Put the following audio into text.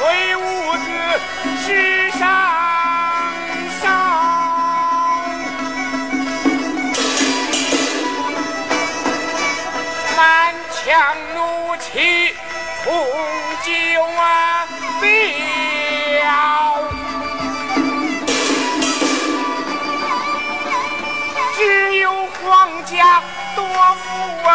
挥舞着石上上，满腔怒气冲九霄，只有皇家多福啊！